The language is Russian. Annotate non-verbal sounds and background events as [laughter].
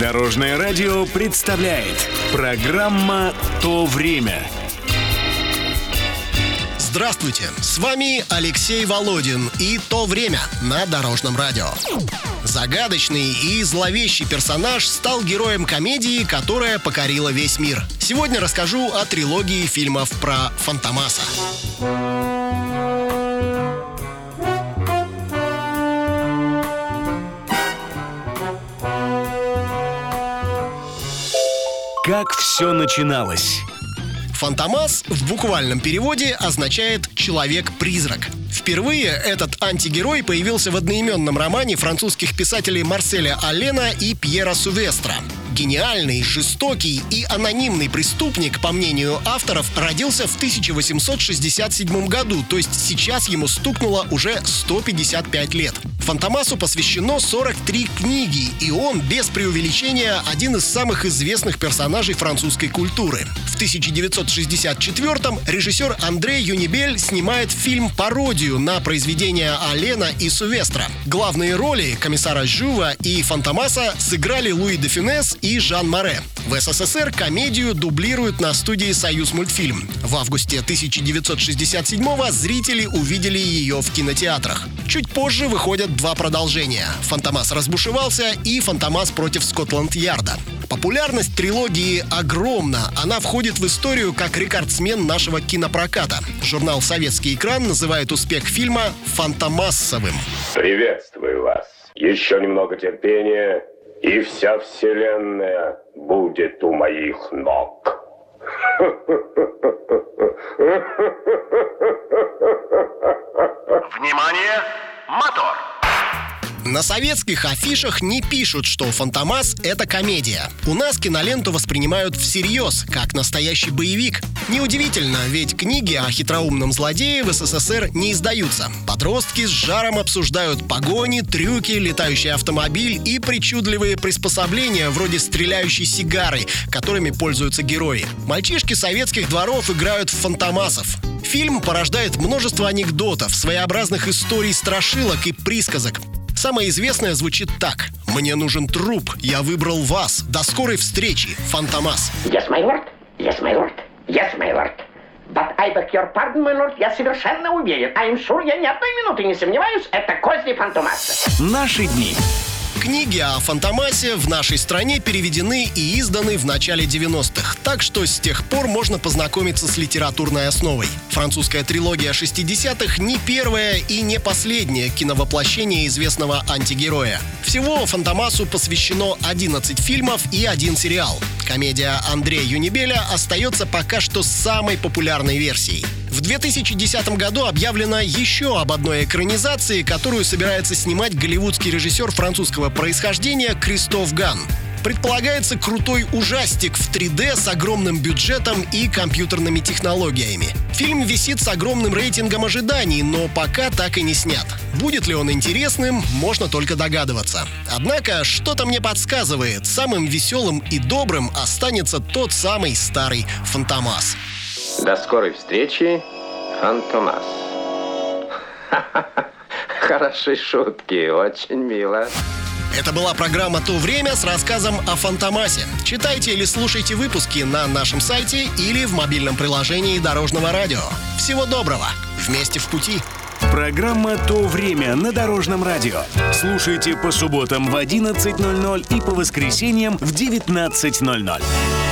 Дорожное радио представляет программа «То время». Здравствуйте, с вами Алексей Володин и «То время» на Дорожном радио. Загадочный и зловещий персонаж стал героем комедии, которая покорила весь мир. Сегодня расскажу о трилогии фильмов про Фантомаса. Как все начиналось? Фантомас в буквальном переводе означает «человек-призрак». Впервые этот антигерой появился в одноименном романе французских писателей Марселя Алена и Пьера Сувестра. Гениальный, жестокий и анонимный преступник, по мнению авторов, родился в 1867 году, то есть сейчас ему стукнуло уже 155 лет. Фантомасу посвящено 43 книги, и он, без преувеличения, один из самых известных персонажей французской культуры. В 1964-м режиссер Андрей Юнибель снимает фильм-пародию на произведения Алена и Сувестра. Главные роли комиссара Жува и Фантомаса сыграли Луи де Финес и Жан Море. В СССР комедию дублируют на студии «Союз мультфильм». В августе 1967-го зрители увидели ее в кинотеатрах. Чуть позже выходят два продолжения. «Фантомас разбушевался» и «Фантомас против Скотланд-Ярда». Популярность трилогии огромна. Она входит в историю как рекордсмен нашего кинопроката. Журнал «Советский экран» называет успех фильма «фантомассовым». Приветствую вас. Еще немного терпения, и вся вселенная будет у моих ног. Внимание! Мотор! На советских афишах не пишут, что «Фантомас» — это комедия. У нас киноленту воспринимают всерьез, как настоящий боевик. Неудивительно, ведь книги о хитроумном злодее в СССР не издаются. Подростки с жаром обсуждают погони, трюки, летающий автомобиль и причудливые приспособления вроде стреляющей сигары, которыми пользуются герои. Мальчишки советских дворов играют в фантомасов. Фильм порождает множество анекдотов, своеобразных историй страшилок и присказок. Самое известное звучит так. «Мне нужен труп, я выбрал вас. До скорой встречи, Фантомас». Yes, my lord. Yes, my lord. Yes, my lord. But I beg your pardon, my lord, я совершенно уверен. I'm sure, я ни одной минуты не сомневаюсь, это козни Фантомаса. Наши дни. Книги о Фантомасе в нашей стране переведены и изданы в начале 90-х, так что с тех пор можно познакомиться с литературной основой. Французская трилогия 60-х не первое и не последнее киновоплощение известного антигероя. Всего Фантомасу посвящено 11 фильмов и один сериал. Комедия Андрея Юнибеля остается пока что самой популярной версией. В 2010 году объявлено еще об одной экранизации, которую собирается снимать голливудский режиссер французского происхождения Кристоф Ган. Предполагается крутой ужастик в 3D с огромным бюджетом и компьютерными технологиями. Фильм висит с огромным рейтингом ожиданий, но пока так и не снят. Будет ли он интересным, можно только догадываться. Однако, что-то мне подсказывает, самым веселым и добрым останется тот самый старый Фантомас. До скорой встречи, Фантомас. [laughs] Хорошие шутки, очень мило. Это была программа «То время» с рассказом о Фантомасе. Читайте или слушайте выпуски на нашем сайте или в мобильном приложении Дорожного радио. Всего доброго! Вместе в пути! Программа «То время» на Дорожном радио. Слушайте по субботам в 11.00 и по воскресеньям в 19.00.